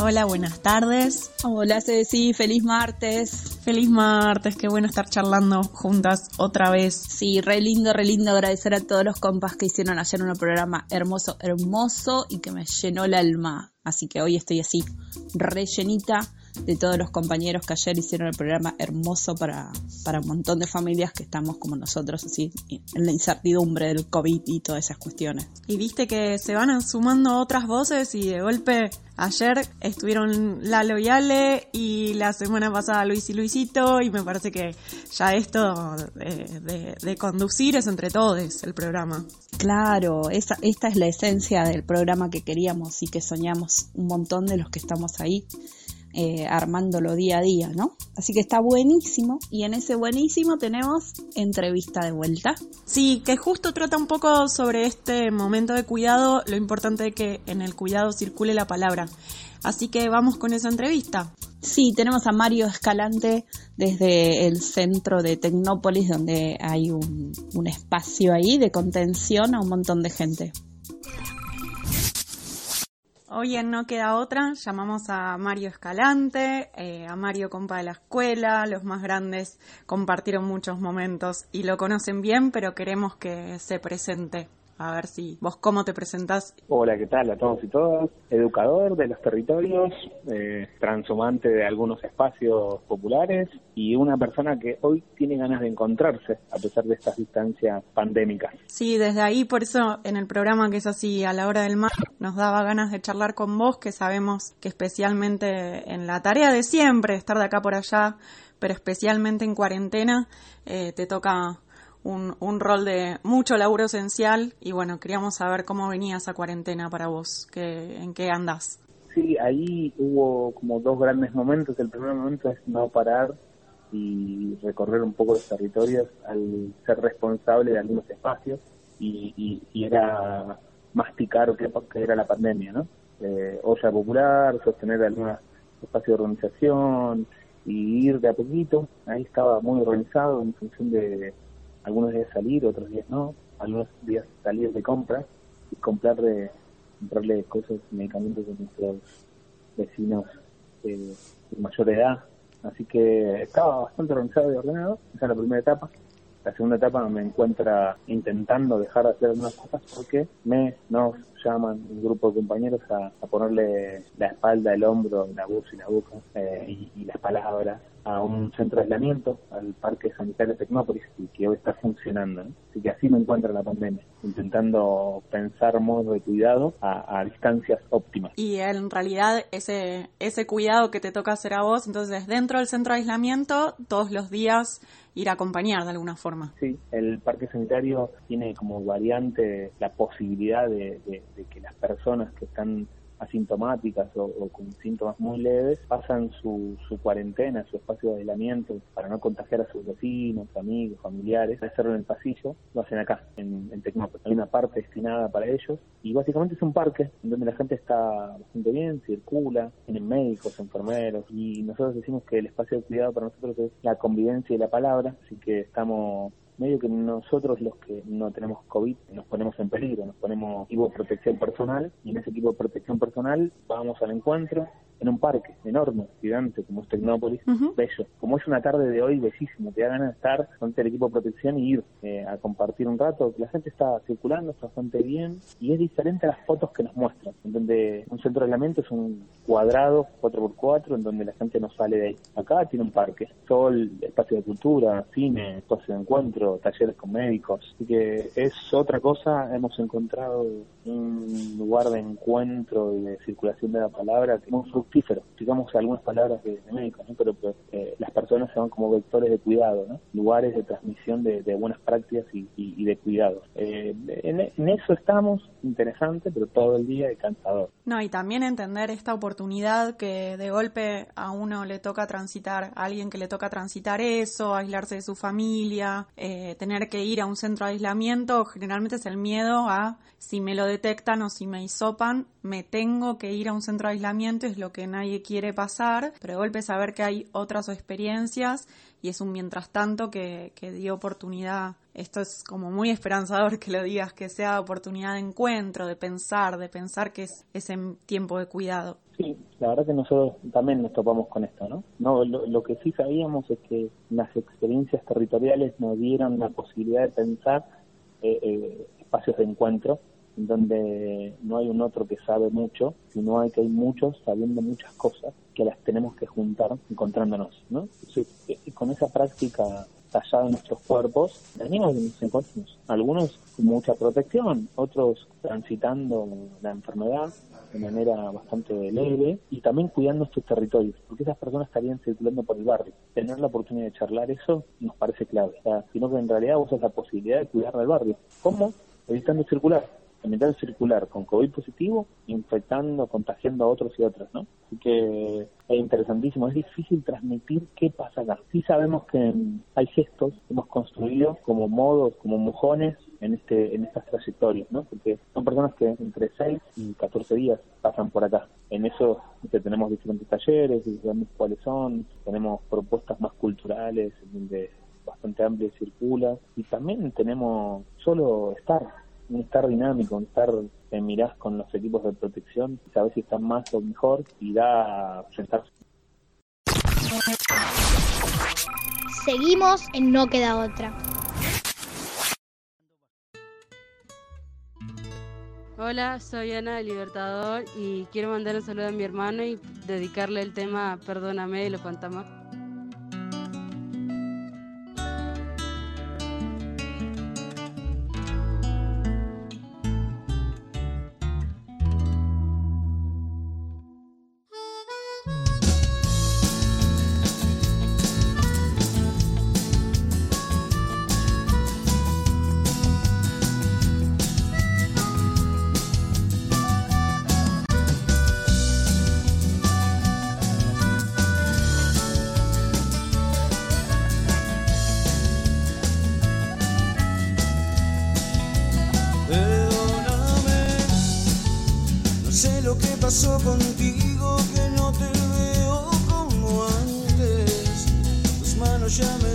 Hola, buenas tardes. Hola Ceci, feliz martes. Feliz martes, qué bueno estar charlando juntas otra vez. Sí, re lindo, re lindo agradecer a todos los compas que hicieron ayer un programa hermoso, hermoso y que me llenó el alma. Así que hoy estoy así, rellenita de todos los compañeros que ayer hicieron el programa hermoso para, para un montón de familias que estamos como nosotros, así, en la incertidumbre del COVID y todas esas cuestiones. Y viste que se van sumando otras voces y de golpe ayer estuvieron Lalo y Ale y la semana pasada Luis y Luisito y me parece que ya esto de, de, conducir es entre todos el programa. Claro, esa, esta es la esencia del programa que queríamos y que soñamos un montón de los que estamos ahí eh, armándolo día a día, ¿no? Así que está buenísimo y en ese buenísimo tenemos entrevista de vuelta. Sí, que justo trata un poco sobre este momento de cuidado, lo importante de que en el cuidado circule la palabra. Así que vamos con esa entrevista. Sí, tenemos a Mario Escalante desde el centro de Tecnópolis, donde hay un, un espacio ahí de contención a un montón de gente. Hoy en No Queda Otra llamamos a Mario Escalante, eh, a Mario compa de la escuela, los más grandes compartieron muchos momentos y lo conocen bien, pero queremos que se presente. A ver si vos cómo te presentás. Hola, ¿qué tal a todos y todas? Educador de los territorios, eh, transhumante de algunos espacios populares y una persona que hoy tiene ganas de encontrarse a pesar de estas distancias pandémicas. Sí, desde ahí, por eso en el programa que es así a la hora del mar, nos daba ganas de charlar con vos, que sabemos que especialmente en la tarea de siempre, estar de acá por allá, pero especialmente en cuarentena, eh, te toca un, un, rol de mucho laburo esencial y bueno, queríamos saber cómo venía esa cuarentena para vos, que, en qué andas. Sí, ahí hubo como dos grandes momentos. El primer momento es no parar y recorrer un poco los territorios al ser responsable de algunos espacios y, y, era masticar qué, que era la pandemia, ¿no? Eh, olla popular, sostener algunos espacios de organización y ir de a poquito. Ahí estaba muy organizado en función de algunos días salir, otros días no, algunos días salir de compras y comprar de, comprarle cosas, medicamentos a nuestros vecinos de mayor edad. Así que estaba bastante organizado y ordenado, esa es la primera etapa. La segunda etapa me encuentra intentando dejar de hacer algunas cosas porque me nos llaman un grupo de compañeros a, ponerle la espalda, el hombro, la voz y la boca eh, y, las palabras un centro de aislamiento, al Parque Sanitario Tecnópolis, y que hoy está funcionando. Así que así me encuentra la pandemia, intentando pensar modos de cuidado a, distancias óptimas. Y en realidad ese, ese cuidado que te toca hacer a vos, entonces dentro del centro de aislamiento, todos los días ir a acompañar de alguna forma. Sí, el Parque Sanitario tiene como variante la posibilidad de, de que las personas que están asintomáticas o, con síntomas muy leves pasan su, su cuarentena, su espacio de aislamiento para no contagiar a sus vecinos, amigos, familiares, hacerlo en el pasillo, lo hacen acá, en, en Tecnópolis. Hay una parte destinada para ellos y básicamente es un parque donde la gente está bastante bien, circula, tienen médicos, enfermeros y nosotros decimos que el espacio de cuidado para nosotros es la convivencia y la palabra, así que estamos medio que nosotros los que no tenemos COVID nos ponemos en peligro, nos ponemos equipo de protección personal y en ese equipo de protección personal vamos al encuentro en un parque enorme, gigante como es Tecnópolis, bello. Como es una tarde de hoy bellísimo, te da ganas de estar con el equipo de protección y ir eh, a compartir un rato. La gente está circulando, está bastante bien y es diferente a las fotos que nos muestran, en donde un centro de aislamiento es un cuadrado 4x4 en donde la gente no sale de ahí. Acá tiene un parque, sol, espacio de cultura, cine, espacio de encuentro, talleres con médicos. Así que es otra cosa, hemos encontrado un lugar de encuentro y de circulación de la palabra muy fructífero. Digamos algunas palabras de, médicos, ¿no? pero pues, eh, las personas se van como vectores de cuidado, ¿no? lugares de transmisión de, buenas prácticas y, de cuidado. Eh, en, eso estamos, interesante, pero todo el día es cansador. No, y también entender esta oportunidad que de golpe a uno le toca transitar, a alguien que le toca transitar eso, aislarse de su familia, eh, tener que ir a un centro de aislamiento, generalmente es el miedo a si me lo detectan o si me hisopan, me tengo que ir a un centro de aislamiento, es lo que nadie quiere pasar, pero de golpe saber que hay otras experiencias y es un mientras tanto que, que dio oportunidad. Esto es como muy esperanzador que lo digas, que sea oportunidad de encuentro, de pensar, de pensar que es ese tiempo de cuidado. Sí, la verdad que nosotros también nos topamos con esto, ¿no? no lo, que sí sabíamos es que las experiencias territoriales nos dieron la posibilidad de pensar eh, eh, espacios de encuentro donde no hay un otro que sabe mucho, sino hay que hay muchos sabiendo muchas cosas que las tenemos que juntar encontrándonos, ¿no? con esa práctica tallada en nuestros cuerpos, venimos de mis encuentros, algunos con mucha protección, otros transitando la enfermedad de manera bastante leve y también cuidando estos territorios, porque esas personas estarían circulando por el barrio. Tener la oportunidad de charlar eso nos parece clave, sino que en realidad vos la posibilidad de cuidar del barrio. ¿Cómo? Evitando circular ambiental circular con COVID positivo, infectando, contagiando a otros y otras, ¿no? Así que es interesantísimo, es difícil transmitir qué pasa acá. Sí sabemos que hay gestos que hemos construido como modos, como mojones en este en estas trayectorias, ¿no? Porque son personas que entre 6 y 14 días pasan por acá. En eso tenemos diferentes talleres, y sabemos cuáles son, tenemos propuestas más culturales, donde bastante amplio circula, y también tenemos solo estar un estar dinámico, un estar que mirás con los equipos de protección, sabes si están más o mejor y da a sentarse. Seguimos en No Queda Otra. Hola, soy Ana de Libertador y quiero mandar un saludo a mi hermano y dedicarle el tema Perdóname de los fantasmas. pasó contigo que no te veo como antes? Tus manos ya me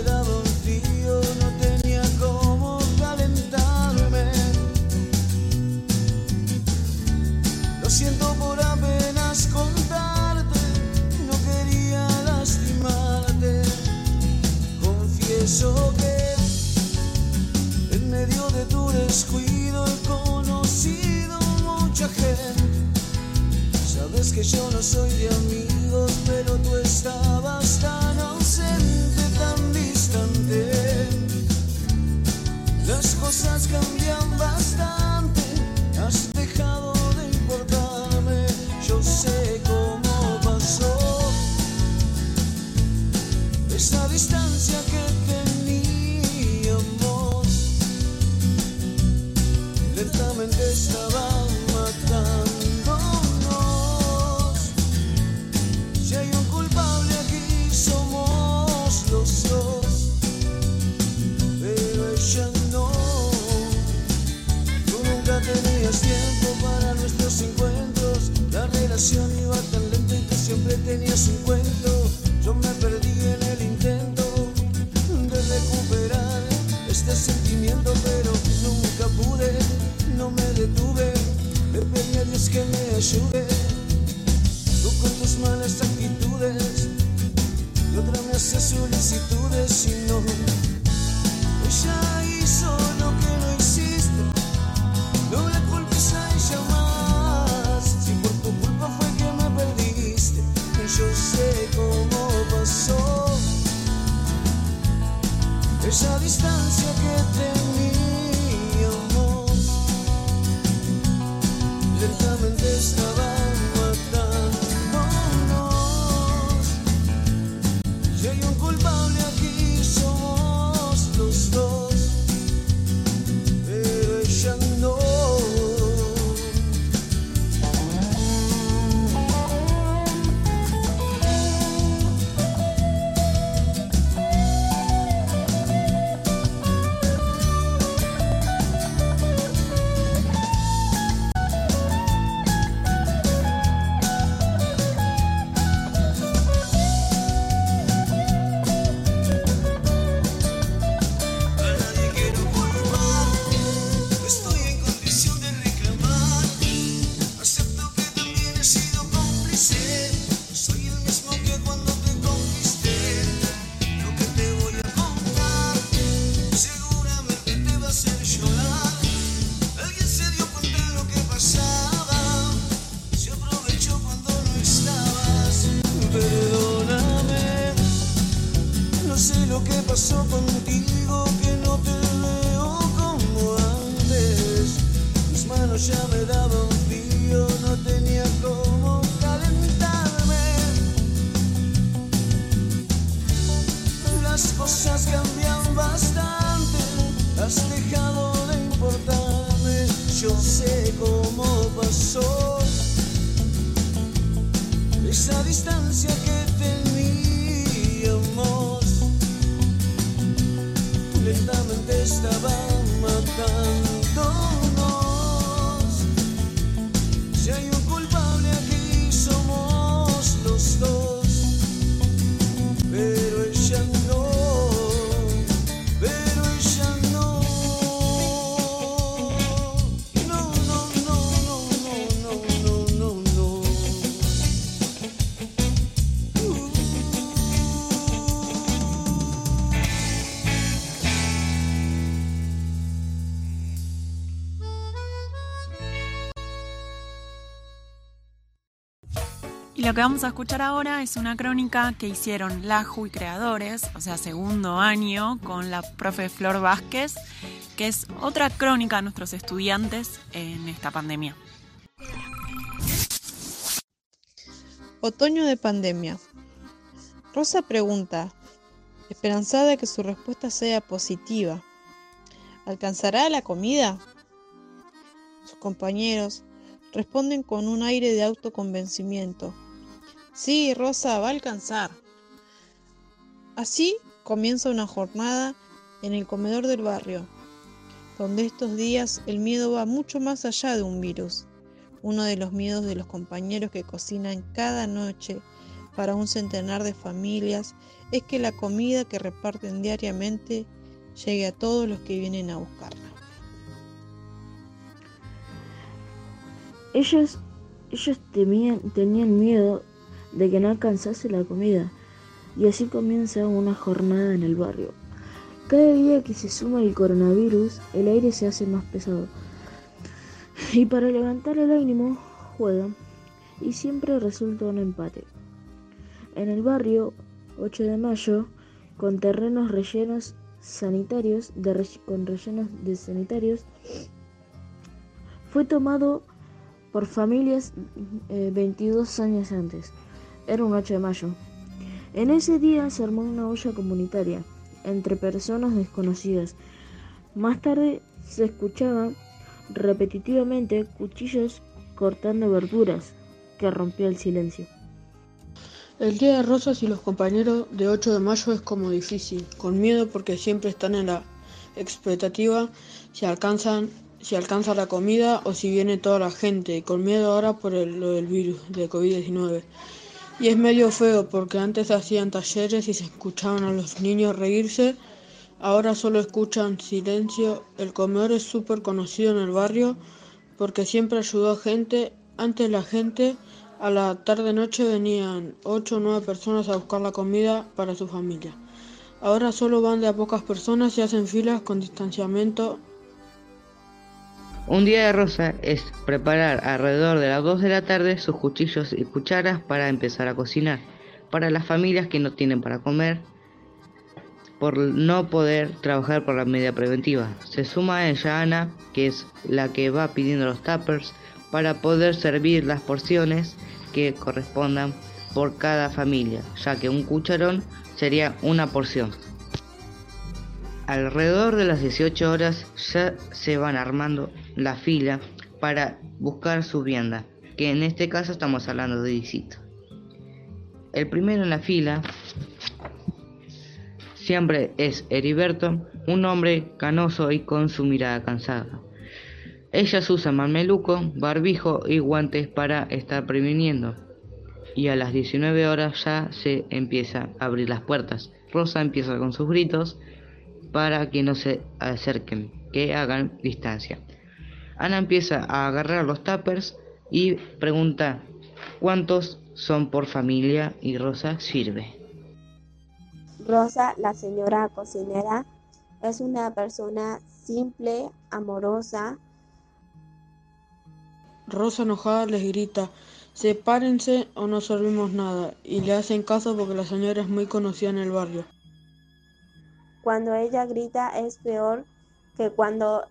Lentamente estaba matándonos. Si hay un culpable aquí, somos los dos. Pero ella no. Tú nunca tenías tiempo para nuestros encuentros. La relación iba tan lenta y tú siempre tenías un cuento. Yo me perdí. Tú con tus malas actitudes y otra me hace solicitudes y No sé lo que pasó contigo, que no te veo como antes. Mis manos ya me Y lo que vamos a escuchar ahora es una crónica que hicieron la y creadores, o sea, segundo año, con la profe Flor Vázquez, que es otra crónica de nuestros estudiantes en esta pandemia. Otoño de pandemia. Rosa pregunta, esperanzada que su respuesta sea positiva. ¿Alcanzará la comida? Sus compañeros responden con un aire de autoconvencimiento. Sí, Rosa, va a alcanzar. Así comienza una jornada en el comedor del barrio, donde estos días el miedo va mucho más allá de un virus. Uno de los miedos de los compañeros que cocinan cada noche para un centenar de familias es que la comida que reparten diariamente llegue a todos los que vienen a buscarla. Ellos, ellos tenían miedo de que no alcanzase la comida y así comienza una jornada en el barrio. Cada día que se suma el coronavirus, el aire se hace más pesado. Y para levantar el ánimo, juegan y siempre resulta un empate. En el barrio 8 de mayo, con terrenos rellenos sanitarios, de con rellenos de sanitarios, fue tomado por familias eh, 22 años antes. Era un 8 de mayo. En ese día se armó una olla comunitaria entre personas desconocidas. Más tarde se escuchaban repetitivamente cuchillos cortando verduras que rompía el silencio. El día de Rosas y los compañeros de 8 de mayo es como difícil, con miedo porque siempre están en la expectativa si alcanzan si alcanza la comida o si viene toda la gente, con miedo ahora por el, lo del virus de COVID-19. Y es medio feo porque antes hacían talleres y se escuchaban a los niños reírse, ahora solo escuchan silencio. El comedor es súper conocido en el barrio porque siempre ayudó a gente. Antes la gente a la tarde-noche venían 8 o 9 personas a buscar la comida para su familia. Ahora solo van de a pocas personas y hacen filas con distanciamiento un día de Rosa es preparar alrededor de las 2 de la tarde sus cuchillos y cucharas para empezar a cocinar. Para las familias que no tienen para comer, por no poder trabajar por la media preventiva. Se suma a ella Ana, que es la que va pidiendo los tuppers para poder servir las porciones que correspondan por cada familia, ya que un cucharón sería una porción. Alrededor de las 18 horas ya se van armando la fila para buscar su vianda, que en este caso estamos hablando de visita. El primero en la fila siempre es Heriberto, un hombre canoso y con su mirada cansada. Ellas usan mameluco, barbijo y guantes para estar previniendo. Y a las 19 horas ya se empieza a abrir las puertas. Rosa empieza con sus gritos para que no se acerquen, que hagan distancia. Ana empieza a agarrar los tuppers y pregunta cuántos son por familia y Rosa sirve. Rosa, la señora cocinera, es una persona simple, amorosa. Rosa enojada les grita, sepárense o no servimos nada, y le hacen caso porque la señora es muy conocida en el barrio. Cuando ella grita es peor que cuando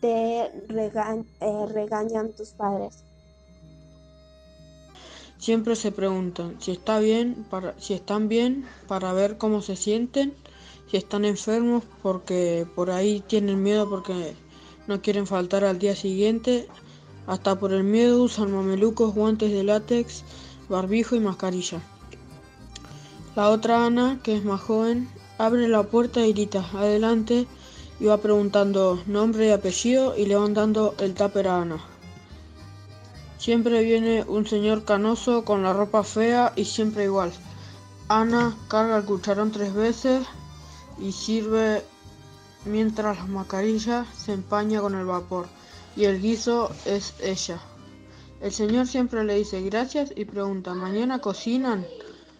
te eh, regañan tus padres. Siempre se preguntan si está bien, para, si están bien, para ver cómo se sienten, si están enfermos porque por ahí tienen miedo porque no quieren faltar al día siguiente, hasta por el miedo usan mamelucos, guantes de látex, barbijo y mascarilla. La otra Ana, que es más joven, Abre la puerta y grita, adelante, y va preguntando nombre y apellido y le van dando el tupper a Ana. Siempre viene un señor canoso con la ropa fea y siempre igual. Ana carga el cucharón tres veces y sirve mientras la mascarilla se empaña con el vapor y el guiso es ella. El señor siempre le dice gracias y pregunta, ¿mañana cocinan?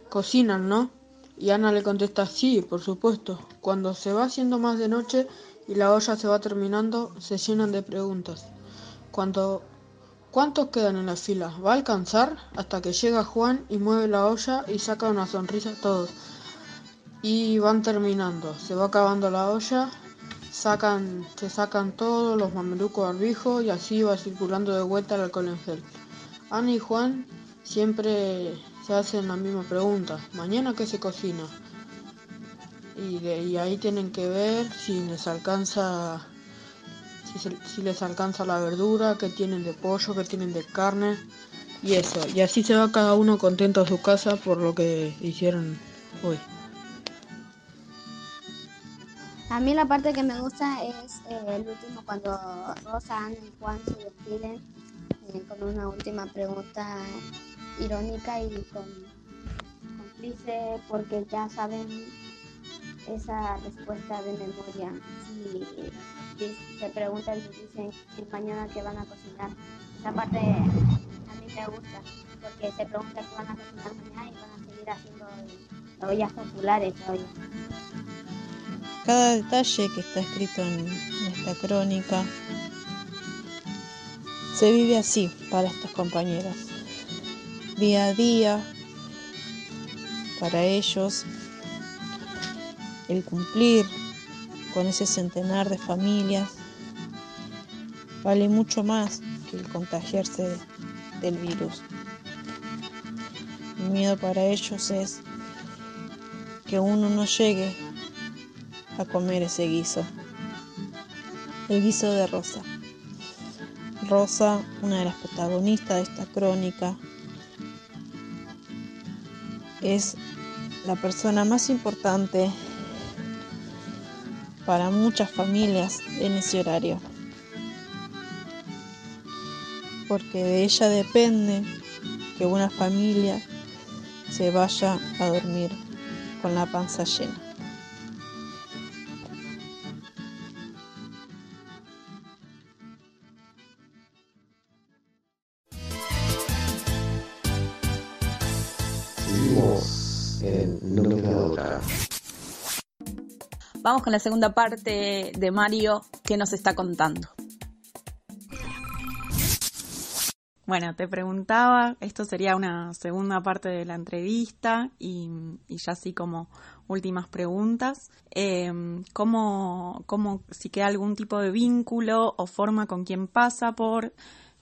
Cocinan, ¿no? Y Ana le contesta, sí, por supuesto. Cuando se va haciendo más de noche y la olla se va terminando, se llenan de preguntas. Cuando, ¿Cuántos quedan en la fila? ¿Va a alcanzar? Hasta que llega Juan y mueve la olla y saca una sonrisa a todos. Y van terminando. Se va acabando la olla, sacan, se sacan todos los mamelucos barbijos y así va circulando de vuelta el alcohol en gel. Ana y Juan siempre se hacen la misma pregunta. ¿Mañana qué se cocina? Y, ahí tienen que ver si les alcanza si, les alcanza la verdura, qué tienen de pollo, qué tienen de carne y eso. Y así se va cada uno contento a su casa por lo que hicieron hoy. A mí la parte que me gusta es eh, el último cuando Rosa, Ana y Juan se despiden eh, con una última pregunta irónica y con, cómplice porque ya saben esa respuesta de memoria. Si, se preguntan y dicen el mañana que van a cocinar, esa parte a mí me gusta porque se preguntan qué van a cocinar mañana y van a seguir haciendo ollas populares hoy. Cada detalle que está escrito en esta crónica se vive así para estos compañeros día a día para ellos el cumplir con ese centenar de familias vale mucho más que el contagiarse del virus. El miedo para ellos es que uno no llegue a comer ese guiso, el guiso de Rosa. Rosa, una de las protagonistas de esta crónica, es la persona más importante para muchas familias en ese horario, porque de ella depende que una familia se vaya a dormir con la panza llena. Vamos con la segunda parte de Mario que nos está contando. Bueno, te preguntaba, esto sería una segunda parte de la entrevista y, ya así como últimas preguntas, eh, ¿cómo, cómo, si queda algún tipo de vínculo o forma con quien pasa por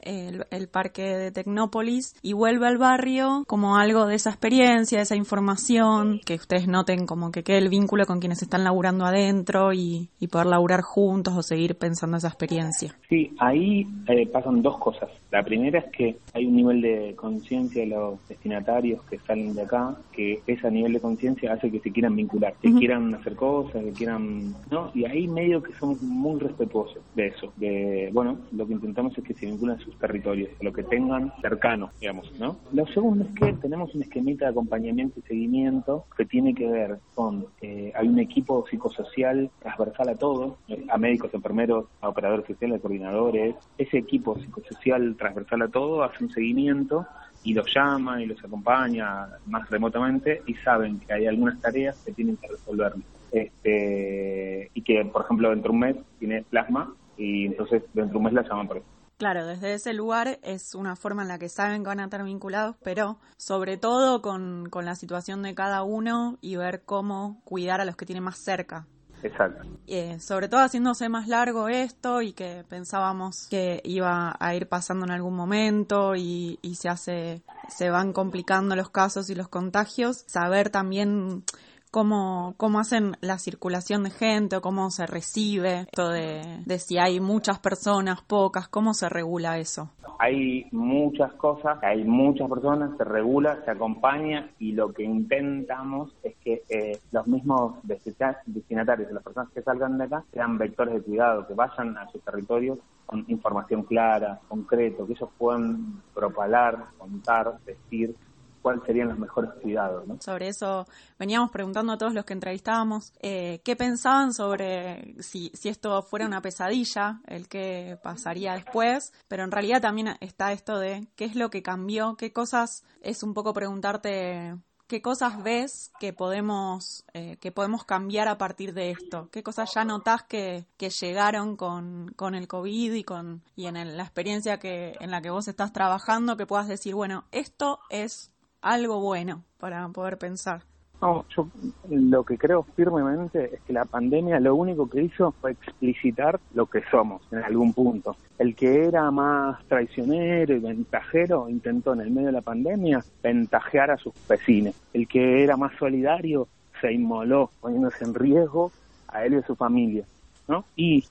el, el, parque de Tecnópolis y vuelve al barrio como algo de esa experiencia, de esa información, que ustedes noten como que quede el vínculo con quienes están laburando adentro y, y poder laburar juntos o seguir pensando esa experiencia. Sí, ahí eh, pasan dos cosas. La primera es que hay un nivel de conciencia de los destinatarios que salen de acá, que ese nivel de conciencia hace que se quieran vincular, que uh -huh. quieran hacer cosas, que quieran, ¿no? Y ahí medio que somos muy respetuosos de eso, de, bueno, lo que intentamos es que se vinculen sus territorios, lo que tengan cercano, digamos, ¿no? Lo segundo es que tenemos un esquemita de acompañamiento y seguimiento que tiene que ver con, eh, hay un equipo psicosocial transversal a todos, a médicos, enfermeros, a operadores sociales, coordinadores, ese equipo psicosocial transversal a todo hace un seguimiento y los llama y los acompaña más remotamente y saben que hay algunas tareas que tienen que resolver. Este, y que, por ejemplo, dentro de un mes tiene plasma y entonces dentro de un mes la llaman por eso. Claro, desde ese lugar es una forma en la que saben que van a estar vinculados, pero sobre todo con, con la situación de cada uno y ver cómo cuidar a los que tienen más cerca. Exacto. Eh, sobre todo haciéndose más largo esto y que pensábamos que iba a ir pasando en algún momento y, y se hace, se van complicando los casos y los contagios, saber también cómo, cómo hacen la circulación de gente o cómo se recibe esto de, de si hay muchas personas, pocas, cómo se regula eso. Hay muchas cosas, hay muchas personas, se regula, se acompaña y lo que intentamos es que eh, los mismos destinatarios de las personas que salgan de acá sean vectores de cuidado, que vayan a sus territorios con información clara, concreto, que ellos puedan propalar, contar, decir cuáles serían los mejores cuidados. ¿no? Sobre eso veníamos preguntando a todos los que entrevistábamos eh, qué pensaban sobre si, esto fuera una pesadilla, el que pasaría después, pero en realidad también está esto de qué es lo que cambió, qué cosas, es un poco preguntarte qué cosas ves que podemos eh, que podemos cambiar a partir de esto qué cosas ya notás que, que llegaron con, con el covid y con y en el, la experiencia que en la que vos estás trabajando que puedas decir bueno esto es algo bueno para poder pensar no, yo lo que creo firmemente es que la pandemia lo único que hizo fue explicitar lo que somos en algún punto. El que era más traicionero y ventajero intentó en el medio de la pandemia ventajear a sus vecinos. El que era más solidario se inmoló poniéndose en riesgo a él y a su familia. ¿no? Y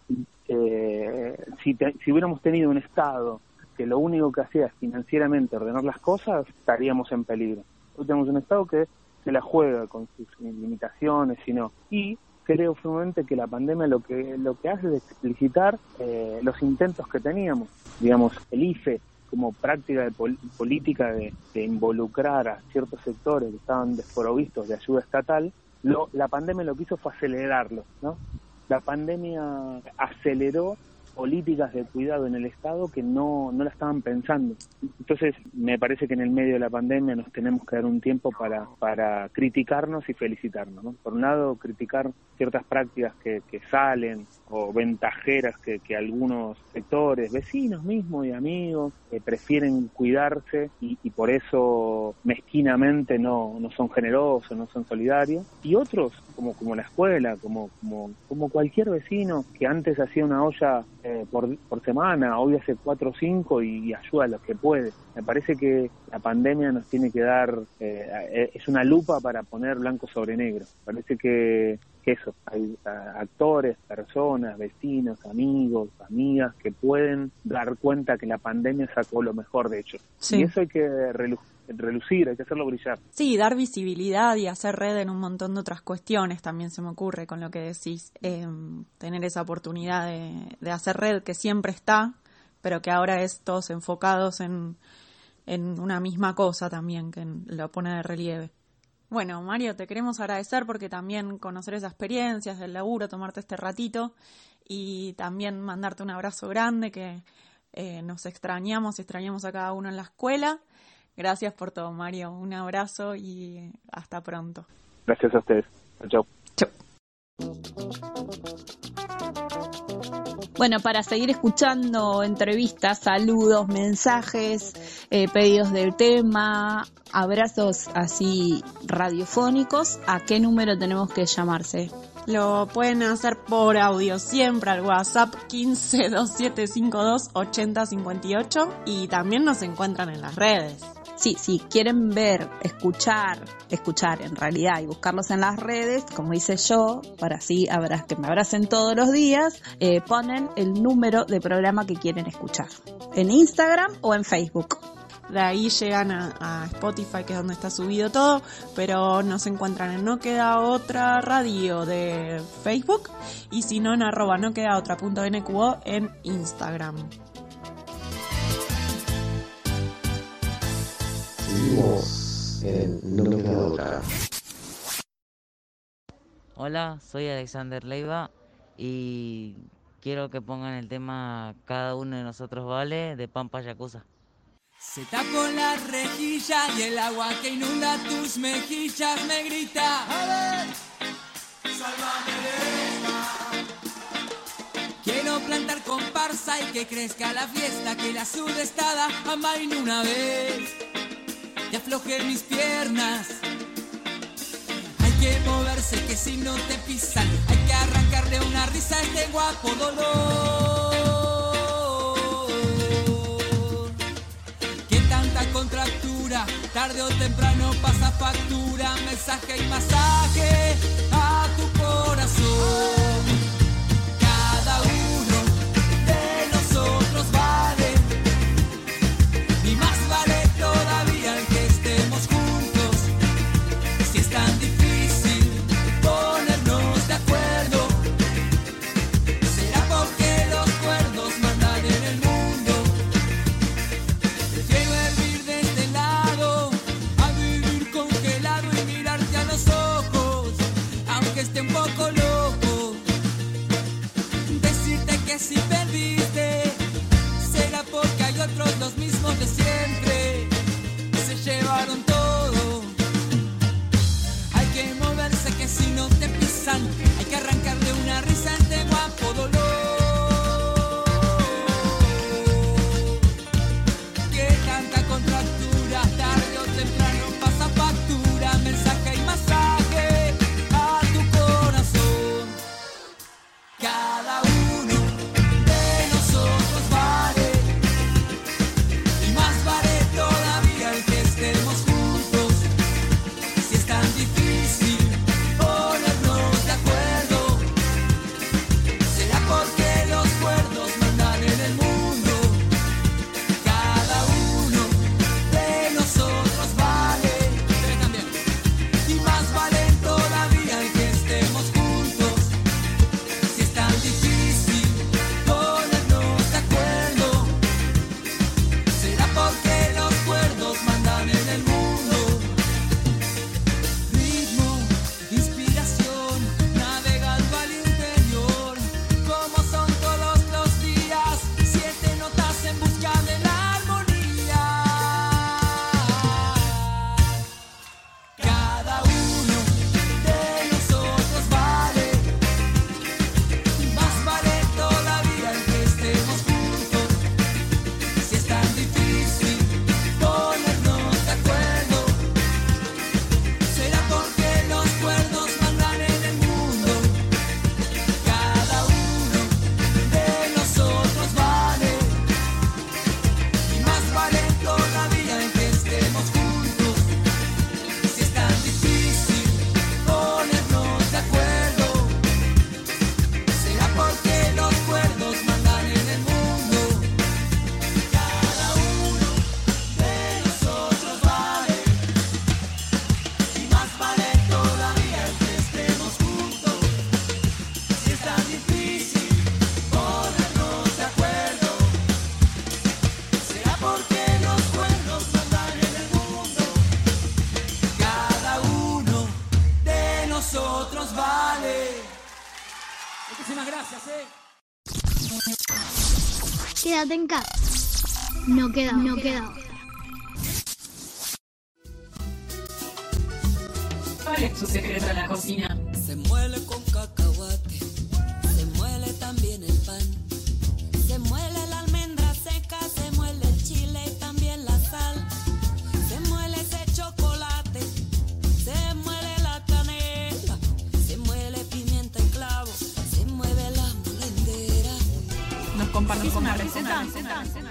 eh, si, te, si hubiéramos tenido un Estado que lo único que hacía es financieramente ordenar las cosas, estaríamos en peligro. Tenemos un Estado que se la juega con sus limitaciones, sino y creo firmemente que la pandemia lo que lo que hace es explicitar eh, los intentos que teníamos, digamos, el IFE como práctica de pol política de, de, involucrar a ciertos sectores que estaban desprovistos de ayuda estatal, lo, la pandemia lo que hizo fue acelerarlo, ¿no? La pandemia aceleró políticas de cuidado en el Estado que no, no la estaban pensando. Entonces, me parece que en el medio de la pandemia nos tenemos que dar un tiempo para, para criticarnos y felicitarnos. ¿no? Por un lado, criticar ciertas prácticas que, salen o ventajeras que, algunos sectores, vecinos mismos y amigos, eh, prefieren cuidarse y, y, por eso mezquinamente no, no son generosos, no son solidarios. Y otros, como, como la escuela, como, como cualquier vecino que antes hacía una olla eh, por, por semana, hoy hace cuatro o cinco y, ayuda a los que puede. Me parece que la pandemia nos tiene que dar, eh, es una lupa para poner blanco sobre negro. Parece que eso, hay actores, personas, vecinos, amigos, amigas que pueden dar cuenta que la pandemia sacó lo mejor de ellos. Sí. Y eso hay que relucir, hay que hacerlo brillar. Sí, dar visibilidad y hacer red en un montón de otras cuestiones también se me ocurre con lo que decís. Eh, tener esa oportunidad de, de, hacer red que siempre está, pero que ahora es todos enfocados en, en una misma cosa también, que lo pone de relieve. Bueno, Mario, te queremos agradecer porque también conocer esas experiencias del laburo, tomarte este ratito y también mandarte un abrazo grande que eh, nos extrañamos y extrañamos a cada uno en la escuela. Gracias por todo, Mario. Un abrazo y hasta pronto. Gracias a ustedes. Chao. Chao. Bueno, para seguir escuchando entrevistas, saludos, mensajes, eh, pedidos del tema, abrazos así radiofónicos, ¿a qué número tenemos que llamarse? Lo pueden hacer por audio siempre al WhatsApp 15 2752 8058 y también nos encuentran en las redes. Sí, si quieren ver, escuchar, escuchar en realidad y buscarlos en las redes, como hice yo, para así que me abracen todos los días, eh, ponen el número de programa que quieren escuchar. En Instagram o en Facebook. De ahí llegan a, Spotify, que es donde está subido todo, pero nos encuentran en No Queda Otra Radio de Facebook y si no en arroba no queda otra punto en Instagram. Hola, soy Alexander Leiva y quiero que pongan el tema Cada uno de nosotros vale de Pampa Yakuza. Se tapó la rejilla y el agua que inunda tus mejillas me grita. A ver, sálvame de Quiero plantar comparsa y que crezca la fiesta, que la sudestada amaine una vez y afloje mis piernas. Hay que moverse que si no te pisan, hay que arrancarle una risa este guapo dolor. Que tanta contractura, tarde o temprano pasa factura, mensaje y masaje a tu corazón. Quédate en casa. No queda, no queda. ¿Cuál es tu secreto en la cocina? Se muele con una receta?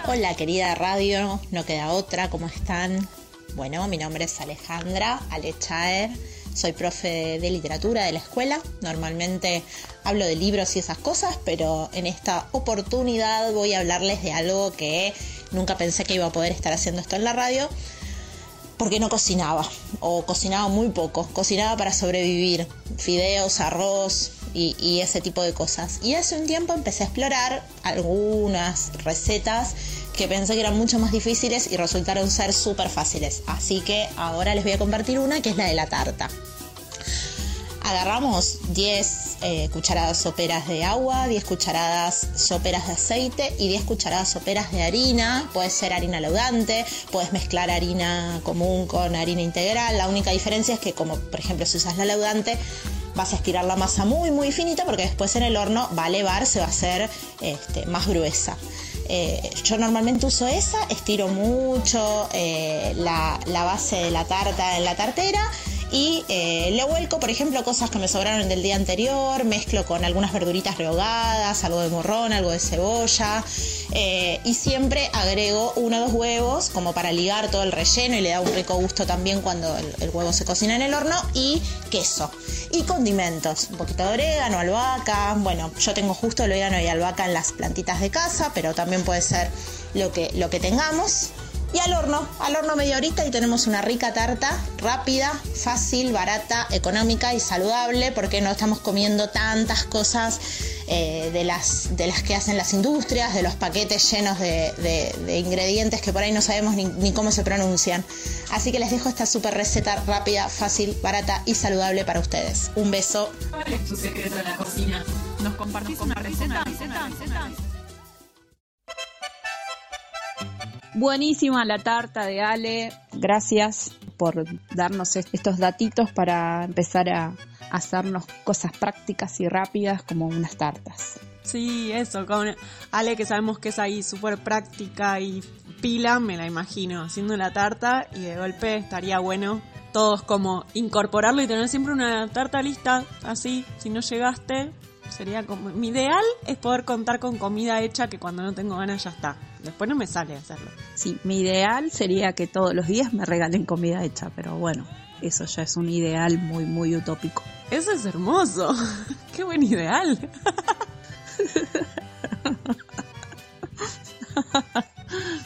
Hola querida radio, no queda otra, ¿cómo están? Bueno, mi nombre es Alejandra Alechaer, soy profe de literatura de la escuela, normalmente hablo de libros y esas cosas, pero en esta oportunidad voy a hablarles de algo que nunca pensé que iba a poder estar haciendo esto en la radio, porque no cocinaba, o cocinaba muy poco, cocinaba para sobrevivir, fideos, arroz y, ese tipo de cosas. Y hace un tiempo empecé a explorar algunas recetas que pensé que eran mucho más difíciles y resultaron ser súper fáciles. Así que ahora les voy a compartir una que es la de la tarta. Agarramos 10 eh, cucharadas soperas de agua, 10 cucharadas soperas de aceite y 10 cucharadas soperas de harina. Puede ser harina leudante, puedes mezclar harina común con harina integral. La única diferencia es que como por ejemplo si usas la leudante vas a estirar la masa muy muy finita porque después en el horno va a elevar, se va a hacer este, más gruesa. Eh, yo normalmente uso esa, estiro mucho eh, la, la base de la tarta en la tartera y eh, le vuelco, por ejemplo, cosas que me sobraron del día anterior, mezclo con algunas verduritas rehogadas, algo de morrón, algo de cebolla eh, y siempre agrego uno o dos huevos como para ligar todo el relleno y le da un rico gusto también cuando el, huevo se cocina en el horno y queso y condimentos, un poquito de orégano, albahaca, bueno, yo tengo justo el orégano y albahaca en las plantitas de casa, pero también puede ser lo que, lo que tengamos. Y al horno, al horno media horita y tenemos una rica tarta, rápida, fácil, barata, económica y saludable, porque no estamos comiendo tantas cosas eh, de, las, de las que hacen las industrias, de los paquetes llenos de, ingredientes que por ahí no sabemos ni, cómo se pronuncian. Así que les dejo esta super receta rápida, fácil, barata y saludable para ustedes. Un beso. ¿Cuál es tu secreto en la cocina? ¿Nos compartís una receta? Buenísima la tarta de Ale. Gracias por darnos est- estos datitos para empezar a hacernos cosas prácticas y rápidas como unas tartas. Sí, eso, con Ale que sabemos que es ahí súper práctica y pila, me la imagino haciendo la tarta y de golpe estaría bueno todos como incorporarlo y tener siempre una tarta lista, así, si no llegaste, sería como... Mi ideal es poder contar con comida hecha que cuando no tengo ganas ya está. Después no me sale hacerlo. Sí, mi ideal sería que todos los días me regalen comida hecha, pero bueno, eso ya es un ideal muy, muy utópico. Eso es hermoso. Qué buen ideal.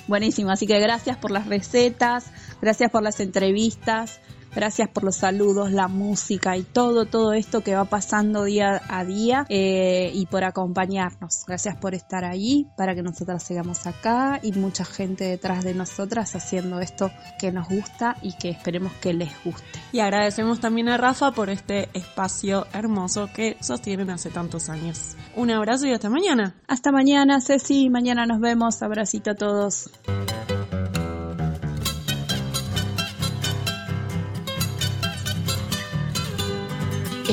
Buenísimo, así que gracias por las recetas, gracias por las entrevistas, gracias por los saludos, la música y todo, todo esto que va pasando día a día eh, y por acompañarnos. Gracias por estar ahí para que nosotras sigamos acá y mucha gente detrás de nosotras haciendo esto que nos gusta y que esperemos que les guste. Y agradecemos también a Rafa por este espacio hermoso que sostienen hace tantos años. Un abrazo y hasta mañana. Hasta mañana, Ceci, mañana nos vemos, abracito a todos.